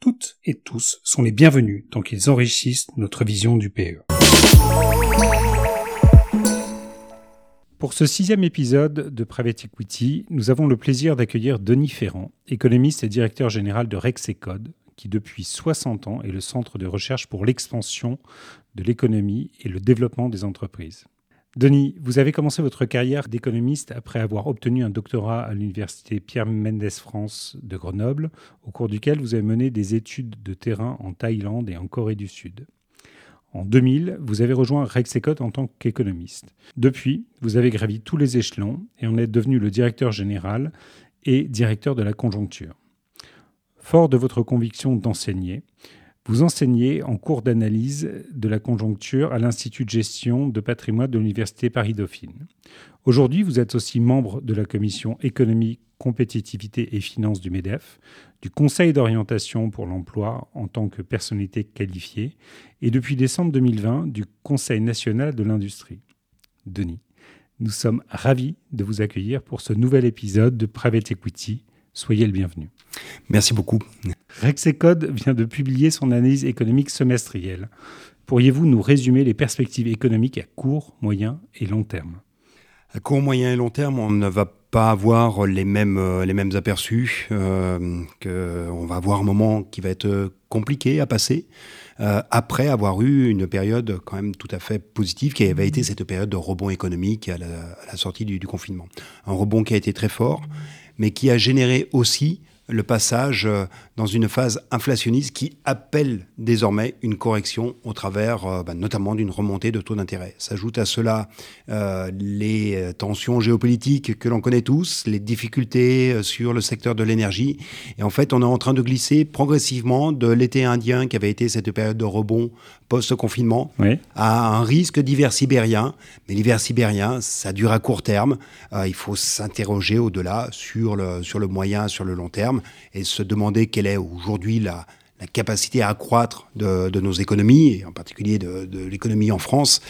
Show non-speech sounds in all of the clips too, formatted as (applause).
toutes et tous sont les bienvenus tant qu'ils enrichissent notre vision du PE. Pour ce sixième épisode de Private Equity, nous avons le plaisir d'accueillir Denis Ferrand, économiste et directeur général de Rexecode, qui depuis 60 ans est le centre de recherche pour l'expansion de l'économie et le développement des entreprises. Denis, vous avez commencé votre carrière d'économiste après avoir obtenu un doctorat à l'université Pierre Mendès France de Grenoble, au cours duquel vous avez mené des études de terrain en Thaïlande et en Corée du Sud. En 2000, vous avez rejoint Rexecode en tant qu'économiste. Depuis, vous avez gravi tous les échelons et en êtes devenu le directeur général et directeur de la conjoncture. Fort de votre conviction d'enseigner, vous enseignez en cours d'analyse de la conjoncture à l'Institut de gestion de patrimoine de l'Université Paris-Dauphine. Aujourd'hui, vous êtes aussi membre de la commission économie, compétitivité et finances du MEDEF, du Conseil d'orientation pour l'emploi en tant que personnalité qualifiée et depuis décembre 2020 du Conseil national de l'industrie. Denis, nous sommes ravis de vous accueillir pour ce nouvel épisode de Private Equity. Soyez le bienvenu. Merci beaucoup. Rexecode vient de publier son analyse économique semestrielle. Pourriez-vous nous résumer les perspectives économiques à court, moyen et long terme? À court, moyen et long terme, on ne va pas avoir les mêmes, euh, les mêmes aperçus. Euh, que on va avoir un moment qui va être compliqué à passer. Euh, après avoir eu une période quand même tout à fait positive qui avait été cette période de rebond économique à la, à la sortie du, du, confinement. Un rebond qui a été très fort, mais qui a généré aussi le passage euh, dans une phase inflationniste qui appelle désormais une correction au travers euh, bah, notamment d'une remontée de taux d'intérêt. S'ajoutent à cela euh, les tensions géopolitiques que l'on connaît tous, les difficultés sur le secteur de l'énergie. Et en fait, on est en train de glisser progressivement de l'été indien qui avait été cette période de rebond post-confinement oui. à un risque d'hiver sibérien. Mais l'hiver sibérien, ça dure à court terme. Euh, il faut s'interroger au-delà sur le, sur le moyen, sur le long terme et se demander quelle est aujourd'hui la, la capacité à accroître de, de, nos économies, et en particulier de, de l'économie en France.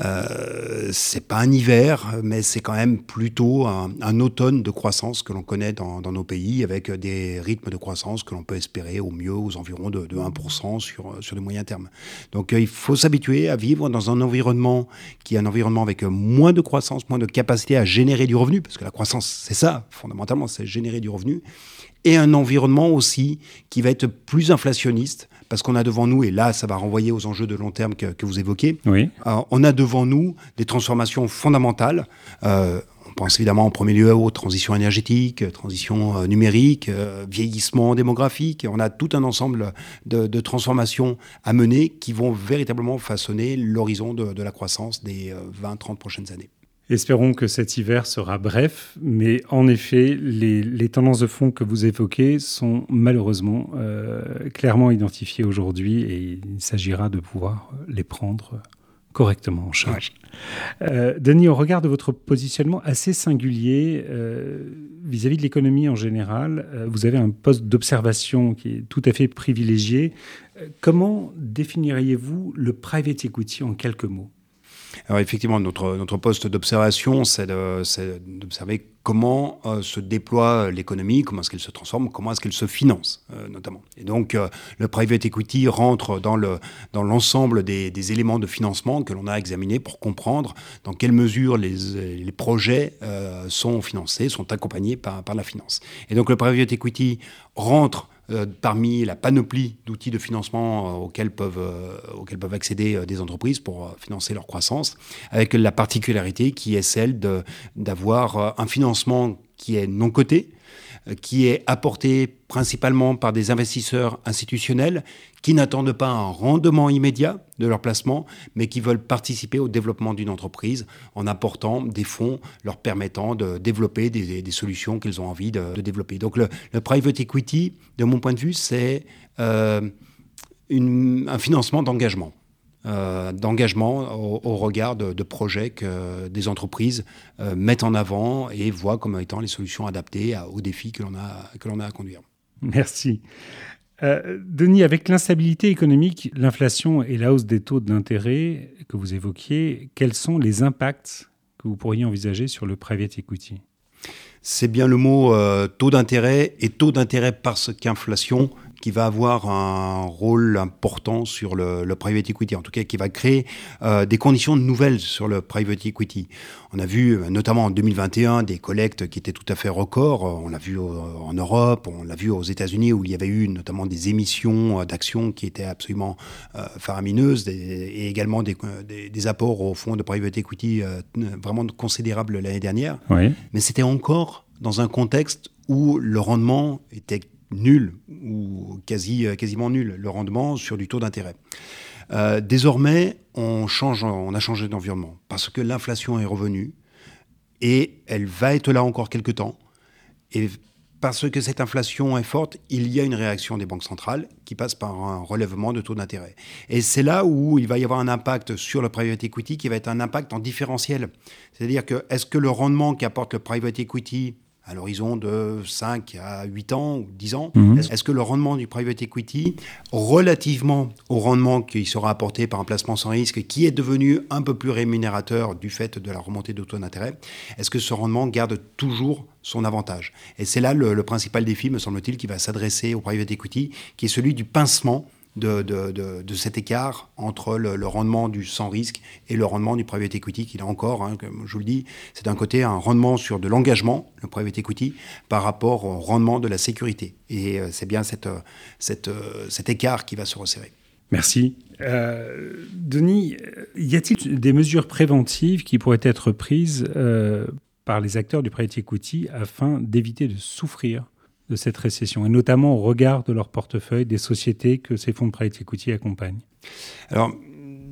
Euh, c'est pas un hiver, mais c'est quand même plutôt un, automne de croissance que l'on connaît dans, dans, nos pays, avec des rythmes de croissance que l'on peut espérer au mieux aux environs de, de 1% sur, sur le moyen terme. Donc euh, il faut s'habituer à vivre dans un environnement qui est un environnement avec moins de croissance, moins de capacité à générer du revenu, parce que la croissance, c'est ça, fondamentalement, c'est générer du revenu et un environnement aussi qui va être plus inflationniste, parce qu'on a devant nous, et là ça va renvoyer aux enjeux de long terme que, que vous évoquez, oui. euh, on a devant nous des transformations fondamentales. Euh, on pense évidemment en premier lieu aux transitions énergétiques, transition euh, numérique, euh, vieillissement démographique. On a tout un ensemble de, de, transformations à mener qui vont véritablement façonner l'horizon de, de, la croissance des 20-30 prochaines années. Espérons que cet hiver sera bref, mais en effet, les, les tendances de fond que vous évoquez sont malheureusement euh, clairement identifiées aujourd'hui et il s'agira de pouvoir les prendre correctement en charge. Ouais. Euh, Denis, au regard de votre positionnement assez singulier euh, vis-à-vis -vis de l'économie en général, euh, vous avez un poste d'observation qui est tout à fait privilégié. Comment définiriez-vous le private equity en quelques mots? Effectivement, notre, notre poste d'observation, c'est d'observer comment euh, se déploie l'économie, comment est-ce qu'elle se transforme, comment est-ce qu'elle se finance, euh, notamment. Et donc, euh, le private equity rentre dans l'ensemble dans des, des, éléments de financement que l'on a examinés pour comprendre dans quelle mesure les, les projets sont financés, sont accompagnés par, par la finance. Et donc, le private equity rentre euh, parmi la panoplie d'outils de financement euh, auxquels, peuvent, euh, auxquels peuvent accéder des entreprises pour financer leur croissance, avec la particularité qui est celle d'avoir un financement qui est non coté, qui est apporté principalement par des investisseurs institutionnels qui n'attendent pas un rendement immédiat de leur placement, mais qui veulent participer au développement d'une entreprise en apportant des fonds leur permettant de développer des, solutions qu'ils ont envie de, développer. Donc le, le, private equity, de mon point de vue, c'est euh, un financement d'engagement. D'engagement au, regard de, projets que des entreprises mettent en avant et voient comme étant les solutions adaptées aux défis que l'on a, que l'on a à conduire. Merci. Euh, Denis, avec l'instabilité économique, l'inflation et la hausse des taux d'intérêt que vous évoquiez, quels sont les impacts que vous pourriez envisager sur le private equity? C'est bien le mot euh, taux d'intérêt et taux d'intérêt parce qu'inflation qui va avoir un rôle important sur le, private equity, en tout cas qui va créer euh, des conditions nouvelles sur le private equity. On a vu euh, notamment en 2021 des collectes qui étaient tout à fait records. On l'a vu en Europe, on l'a vu aux États-Unis où il y avait eu notamment des émissions euh, d'actions qui étaient absolument faramineuses et également des, des, apports au fonds de private equity vraiment considérables l'année dernière. Mais c'était encore dans un contexte où le rendement était nul ou quasi, euh, quasiment nul le rendement sur du taux d'intérêt. Euh, désormais, on, change, on a changé d'environnement parce que l'inflation est revenue et elle va être là encore quelques temps. Et parce que cette inflation est forte, il y a une réaction des banques centrales qui passe par un relèvement de taux d'intérêt. Et c'est là où il va y avoir un impact sur le private equity qui va être un impact en différentiel. C'est-à-dire que est-ce que le rendement qu'apporte le private equity à l'horizon de 5 à 8 ans ou 10 ans. Mhm. Est-ce que le rendement du private equity, relativement au rendement qui sera apporté par un placement sans risque, qui est devenu un peu plus rémunérateur du fait de la remontée de taux d'intérêt, est-ce que ce rendement garde toujours son avantage? Et c'est là le, le principal défi, me semble-t-il, qui va s'adresser au private equity, qui est celui du pincement de, de, cet écart entre le, rendement du sans risque et le rendement du private equity, qui là encore, hein, comme je vous le dis, c'est d'un côté un rendement sur de l'engagement, le private equity, par rapport au rendement de la sécurité. Et euh, c'est bien cette, cette, euh, cet écart qui va se resserrer. Merci. Euh, Denis, y a-t-il des mesures préventives qui pourraient être prises par les acteurs du private equity afin d'éviter de souffrir de cette récession, et notamment au regard de leur portefeuille des sociétés que ces fonds de private equity accompagnent Alors,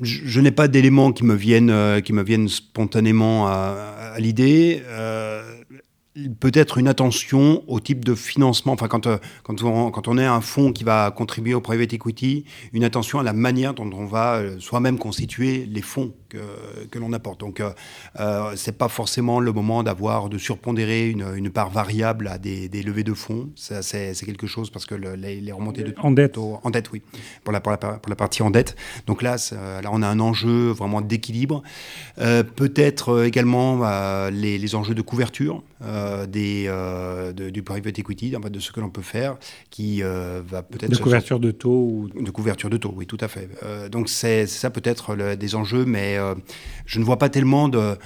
je, n'ai pas d'éléments qui me viennent, euh, spontanément à, l'idée. Euh, peut-être une attention au type de financement, enfin quand, euh, quand, on, quand on est un fonds qui va contribuer au private equity, une attention à la manière dont on va soi-même constituer les fonds que, que l'on apporte. Donc, euh, euh, c'est pas forcément le moment d'avoir de surpondérer une, une, part variable à des, des levées de fonds. C'est quelque chose parce que les, remontées de en dette, en dette, oui, pour la, pour la, pour la partie en dette. Donc là, là, on a un enjeu vraiment d'équilibre. Euh, peut-être également les, les, enjeux de couverture des du private equity, en fait, de ce que l'on peut faire, qui va peut-être de couverture de taux ou... de couverture de taux, oui, tout à fait. donc c'est ça peut-être des enjeux, mais euh, je ne vois pas tellement de,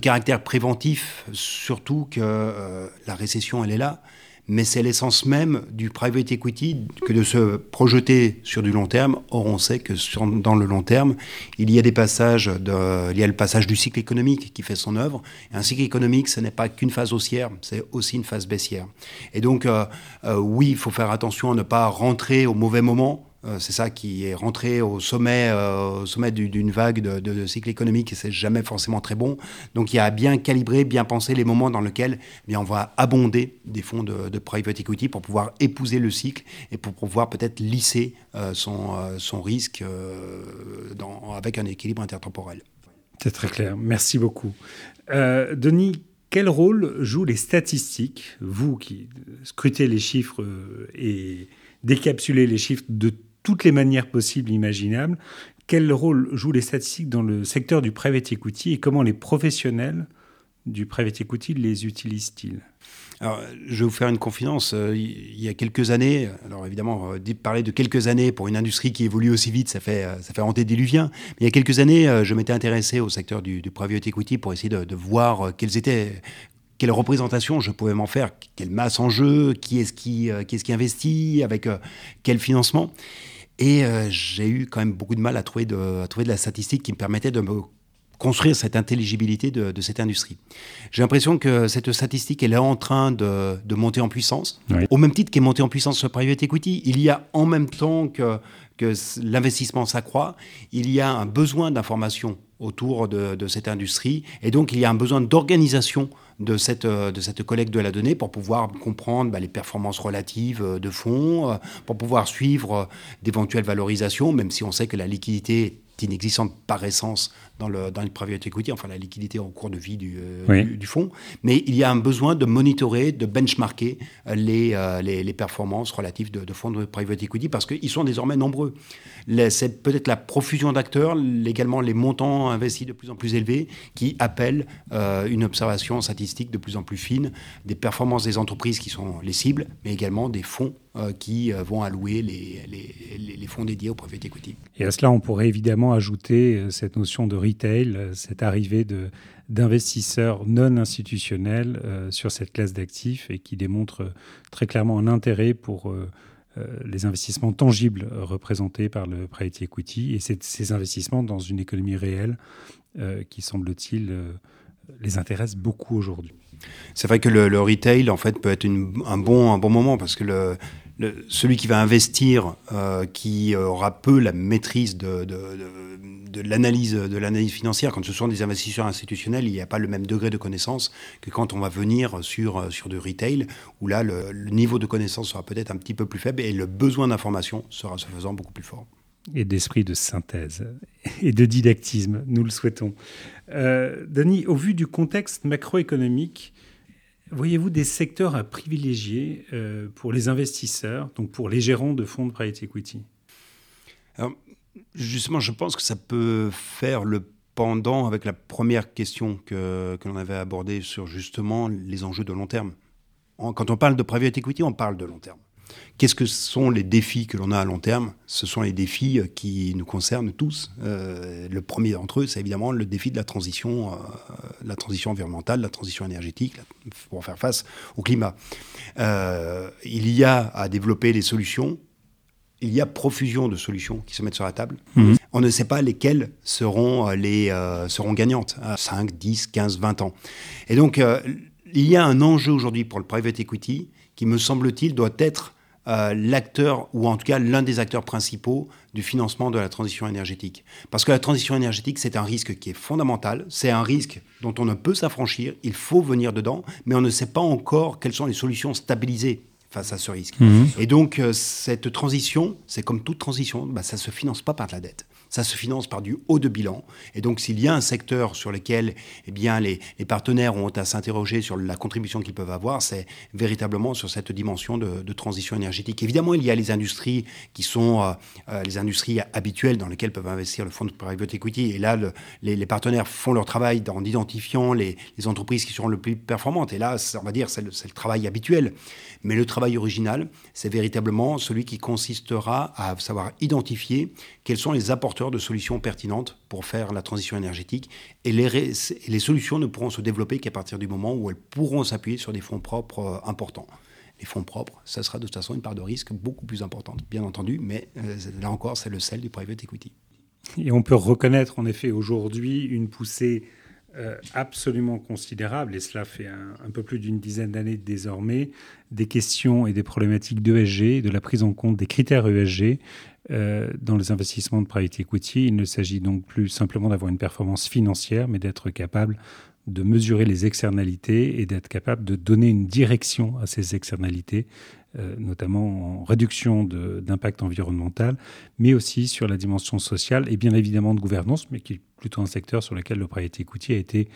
caractère préventif, surtout que euh, la récession, elle est là. Mais c'est l'essence même du private equity que de se projeter sur du long terme. Or, on sait que dans le long terme, il y a des passages, il y a le passage du cycle économique qui fait son œuvre. Et un cycle économique, ce n'est pas qu'une phase haussière, c'est aussi une phase baissière. Et donc, euh, oui, il faut faire attention à ne pas rentrer au mauvais moment euh, c'est ça qui est rentré au sommet, euh, sommet d'une vague de, cycle économique et c'est jamais forcément très bon. Donc il y a à bien calibrer, bien penser les moments dans lesquels eh on va abonder des fonds de, private equity pour pouvoir épouser le cycle et pour pouvoir peut-être lisser euh, son, risque avec un équilibre intertemporel. C'est très clair. Merci beaucoup. Denis, quel rôle jouent les statistiques, vous qui scrutez les chiffres et décapsulez les chiffres de toutes les manières possibles imaginables. Quel rôle jouent les statistiques dans le secteur du private equity et comment les professionnels du private equity les utilisent-ils? Alors, je vais vous faire une confidence. Euh, il y a quelques années, alors évidemment, euh, parler de quelques années pour une industrie qui évolue aussi vite, ça fait, euh, ça fait Mais il y a quelques années, je m'étais intéressé au secteur du, private equity pour essayer de voir quels étaient, quelle représentation je pouvais m'en faire, quelle masse en jeu, qui est-ce qui, est qui investit, avec quel financement. Et euh, j'ai eu quand même beaucoup de mal à trouver de, trouver de la statistique qui me permettait de me construire cette intelligibilité de, cette industrie. J'ai l'impression que cette statistique, elle est en train de, monter en puissance. Au même titre qu'est monté en puissance ce private equity, il y a en même temps que, que l'investissement s'accroît, il y a un besoin d'information autour de, cette industrie. Et donc, il y a un besoin d'organisation de cette, de cette collecte de la donnée pour pouvoir comprendre bah, les performances relatives de fonds, euh, pour pouvoir suivre d'éventuelles valorisations, même si on sait que la liquidité est inexistante par essence dans le, dans le private equity, enfin la liquidité au cours de vie du, euh, du, fonds. Mais il y a un besoin de monitorer, de benchmarker euh, les, euh, les, les, performances relatives de, de, fonds de private equity parce qu'ils sont désormais nombreux. C'est peut-être la profusion d'acteurs, également les montants investis de plus en plus élevés qui appellent une observation statistique de plus en plus fine des performances des entreprises qui sont les cibles, mais également des fonds qui vont allouer les, les, les, fonds dédiés au private equity. Et à cela, on pourrait évidemment ajouter cette notion de retail, euh, cette arrivée d'investisseurs non institutionnels euh, sur cette classe d'actifs et qui démontre euh, très clairement un intérêt pour les investissements tangibles représentés par le private equity et ces investissements dans une économie réelle qui, semble-t-il, les intéresse beaucoup aujourd'hui. C'est vrai que le, retail, en fait, peut être un, bon, un bon moment parce que celui qui va investir, qui aura peu la maîtrise de, l'analyse de l'analyse financière, quand ce sont des investisseurs institutionnels, il n'y a pas le même degré de connaissance que quand on va venir sur, sur du retail, où là, le, niveau de connaissance sera peut-être un petit peu plus faible et le besoin d'information sera se faisant beaucoup plus fort. Et d'esprit de synthèse et de didactisme, nous le souhaitons. Euh, Denis, au vu du contexte macroéconomique, Voyez-vous des secteurs à privilégier euh, pour les investisseurs, donc pour les gérants de fonds de private equity? Alors, Justement, je pense que ça peut faire le pendant avec la première question que, que l'on avait abordée sur justement les enjeux de long terme. Quand on parle de private equity, on parle de long terme. Qu'est-ce que sont les défis que l'on a à long terme? Ce sont les défis euh, qui nous concernent tous. Euh, le premier d'entre eux, c'est évidemment le défi de la transition, euh, la transition environnementale, la transition énergétique, pour faire face au climat. il y a à développer des solutions. Il y a profusion de solutions qui se mettent sur la table. Mhm. On ne sait pas lesquelles seront, les, seront gagnantes à 5, 10, 15, 20 ans. Et donc, il y a un enjeu aujourd'hui pour le private equity qui, me semble-t-il, doit être euh, l'acteur, ou en tout cas l'un des acteurs principaux du financement de la transition énergétique. Parce que la transition énergétique, c'est un risque qui est fondamental, c'est un risque dont on ne peut s'affranchir, il faut venir dedans, mais on ne sait pas encore quelles sont les solutions stabilisées face à ce risque. Mmh. Et donc, euh, cette transition, c'est comme toute transition, bah, ça ne se finance pas par de la dette ça se finance par du haut de bilan. Et donc, s'il y a un secteur sur lequel eh bien, les, partenaires ont à s'interroger sur la contribution qu'ils peuvent avoir, c'est véritablement sur cette dimension de, transition énergétique. Évidemment, il y a les industries qui sont euh, euh, les industries habituelles dans lesquelles peuvent investir le fonds de private equity. Et là, les, partenaires font leur travail en identifiant les, entreprises qui seront le plus performantes. Et là, on va dire, c'est le, le travail habituel. Mais le travail original, c'est véritablement celui qui consistera à savoir identifier quels sont les apporteurs de solutions pertinentes pour faire la transition énergétique. Et les, solutions ne pourront se développer qu'à partir du moment où elles pourront s'appuyer sur des fonds propres euh, importants. Les fonds propres, ça sera de toute façon une part de risque beaucoup plus importante, bien entendu, mais euh, là encore, c'est le sel du private equity. Et on peut reconnaître en effet aujourd'hui une poussée euh, absolument considérable, et cela fait un, peu plus d'une dizaine d'années désormais, des questions et des problématiques d'ESG, de la prise en compte des critères ESG dans les investissements de private equity. Il ne s'agit donc plus simplement d'avoir une performance financière, mais d'être capable de mesurer les externalités et d'être capable de donner une direction à ces externalités, euh, notamment en réduction d'impact environnemental, mais aussi sur la dimension sociale et bien évidemment de gouvernance, mais qui est plutôt un secteur sur lequel le private equity a été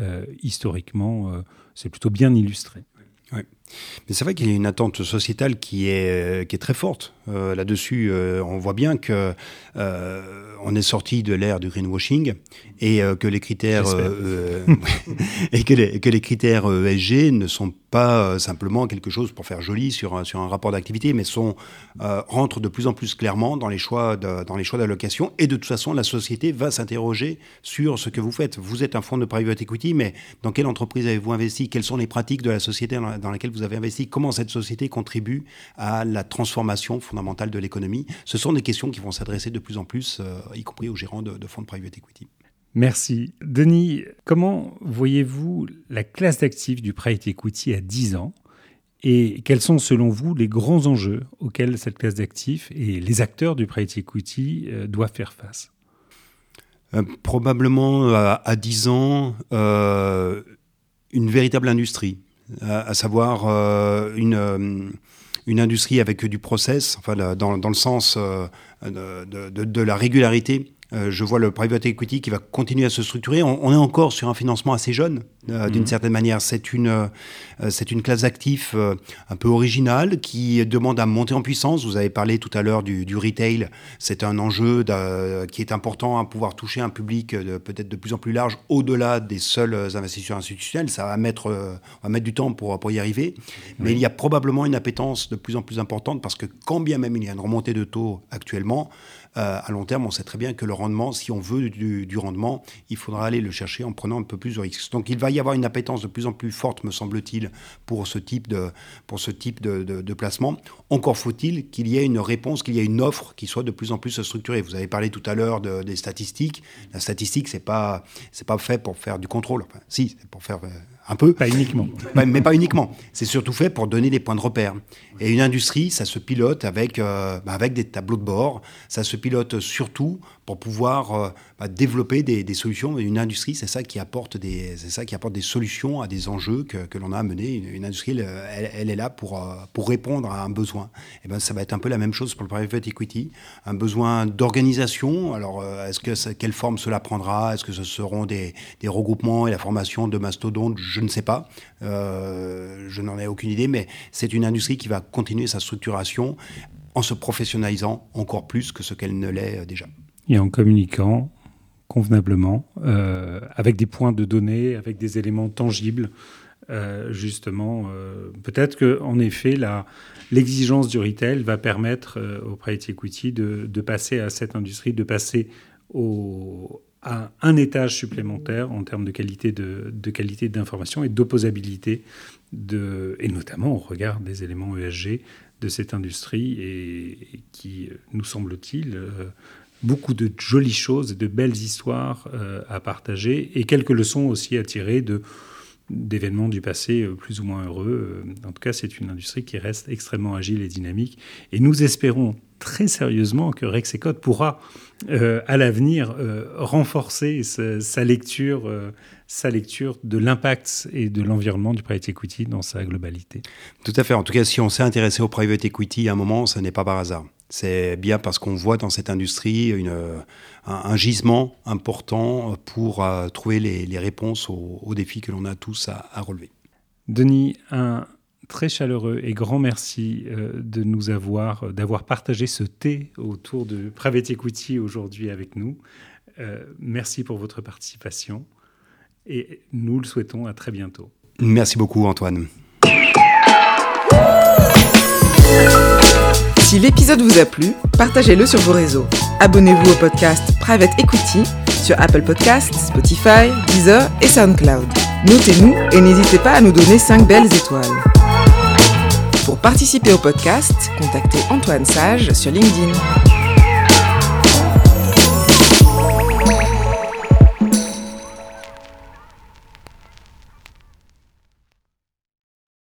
euh, historiquement, c'est plutôt bien illustré. Oui. Mais c'est vrai qu'il y a une attente sociétale qui est, qui est très forte. Euh, là-dessus, euh, on voit bien que euh, on est sorti de l'ère du greenwashing et que les critères (laughs) et que les, que les critères ESG ne sont pas simplement quelque chose pour faire joli sur, sur un rapport d'activité, mais sont rentrent de plus en plus clairement dans les choix dans les choix d'allocation. Et de toute façon, la société va s'interroger sur ce que vous faites. Vous êtes un fonds de private equity, mais dans quelle entreprise avez-vous investi? Quelles sont les pratiques de la société dans, dans laquelle vous avez investi, comment cette société contribue à la transformation fondamentale de l'économie. Ce sont des questions qui vont s'adresser de plus en plus, euh, y compris aux gérants de, fonds de private equity. Merci. Denis, comment voyez-vous la classe d'actifs du private equity à 10 ans et quels sont selon vous les grands enjeux auxquels cette classe d'actifs et les acteurs du private equity euh, doivent faire face? Euh, Probablement à 10 ans, une véritable industrie à, savoir euh, une, euh, une industrie avec du process, dans, le sens euh, de, la régularité je vois le private equity qui va continuer à se structurer. On, est encore sur un financement assez jeune, euh, d'une mhm. certaine manière. C'est une, euh, c'est une classe d'actifs un peu originale qui demande à monter en puissance. Vous avez parlé tout à l'heure du, du, retail. C'est un enjeu qui est important à pouvoir toucher un public peut-être de plus en plus large au-delà des seuls investisseurs institutionnels. Ça va mettre, on va mettre du temps pour, pour y arriver. Mais il y a probablement une appétence de plus en plus importante parce que quand bien même il y a une remontée de taux actuellement, euh, à long terme, on sait très bien que le rendement, si on veut du, rendement, il faudra aller le chercher en prenant un peu plus de risques. Donc il va y avoir une appétence de plus en plus forte, me semble-t-il, pour ce type de, pour ce type de, placement. Encore faut-il qu'il y ait une réponse, qu'il y ait une offre qui soit de plus en plus structurée. Vous avez parlé tout à l'heure des statistiques. La statistique, c'est pas pas fait pour faire du contrôle. Si, c'est pour faire euh, un peu. Pas uniquement. mais pas uniquement. C'est surtout fait pour donner des points de repère. Et une industrie, ça se pilote avec, euh, bah, avec des tableaux de bord. Ça se pilote surtout pour pouvoir euh, bah, développer des, solutions. Une industrie, c'est ça qui apporte des, c'est ça qui apporte des solutions à des enjeux que, que l'on a à mener. Une, industrie, elle, est là pour, euh, pour répondre à un besoin. Et ben, ça va être un peu la même chose pour le private equity. Un besoin d'organisation. Alors, est-ce que quelle forme cela prendra? Est-ce que ce seront des, des, regroupements et la formation de mastodontes? Je ne sais pas. je n'en ai aucune idée, mais c'est une industrie qui va continuer sa structuration en se professionnalisant encore plus que ce qu'elle ne l'est euh, déjà. Et en communiquant convenablement, euh, avec des points de données, avec des éléments tangibles, euh, justement. Peut-être qu'en effet, l'exigence du retail va permettre au private equity de, de, passer à cette industrie, de passer au, à un étage supplémentaire en termes de qualité de, qualité d'information et d'opposabilité, de, et notamment au regard des éléments ESG de cette industrie et, qui, nous semble-t-il, euh, beaucoup de jolies choses et de belles histoires euh, à partager et quelques leçons aussi à tirer de d'événements du passé euh, plus ou moins heureux. En tout cas, c'est une industrie qui reste extrêmement agile et dynamique. Et nous espérons très sérieusement que Rexecode pourra, euh, à l'avenir, euh, renforcer sa, lecture, euh, sa lecture de l'impact et de l'environnement du private equity dans sa globalité. Tout à fait. En tout cas, si on s'est intéressé au private equity à un moment, ce n'est pas par hasard. C'est bien parce qu'on voit dans cette industrie une, un, gisement important pour trouver les, réponses aux, défis que l'on a tous à, à relever. Denis, un, très chaleureux et grand merci euh, de nous avoir, euh, d'avoir partagé ce thé autour de Private Equity aujourd'hui avec nous. Euh, merci pour votre participation et nous le souhaitons à très bientôt. Merci beaucoup Antoine. Si l'épisode vous a plu, partagez-le sur vos réseaux. Abonnez-vous au podcast Private Equity sur Apple Podcasts, Spotify, Deezer et SoundCloud. Notez-nous et n'hésitez pas à nous donner 5 belles étoiles. Pour participer au podcast, contactez Antoine Sage sur LinkedIn.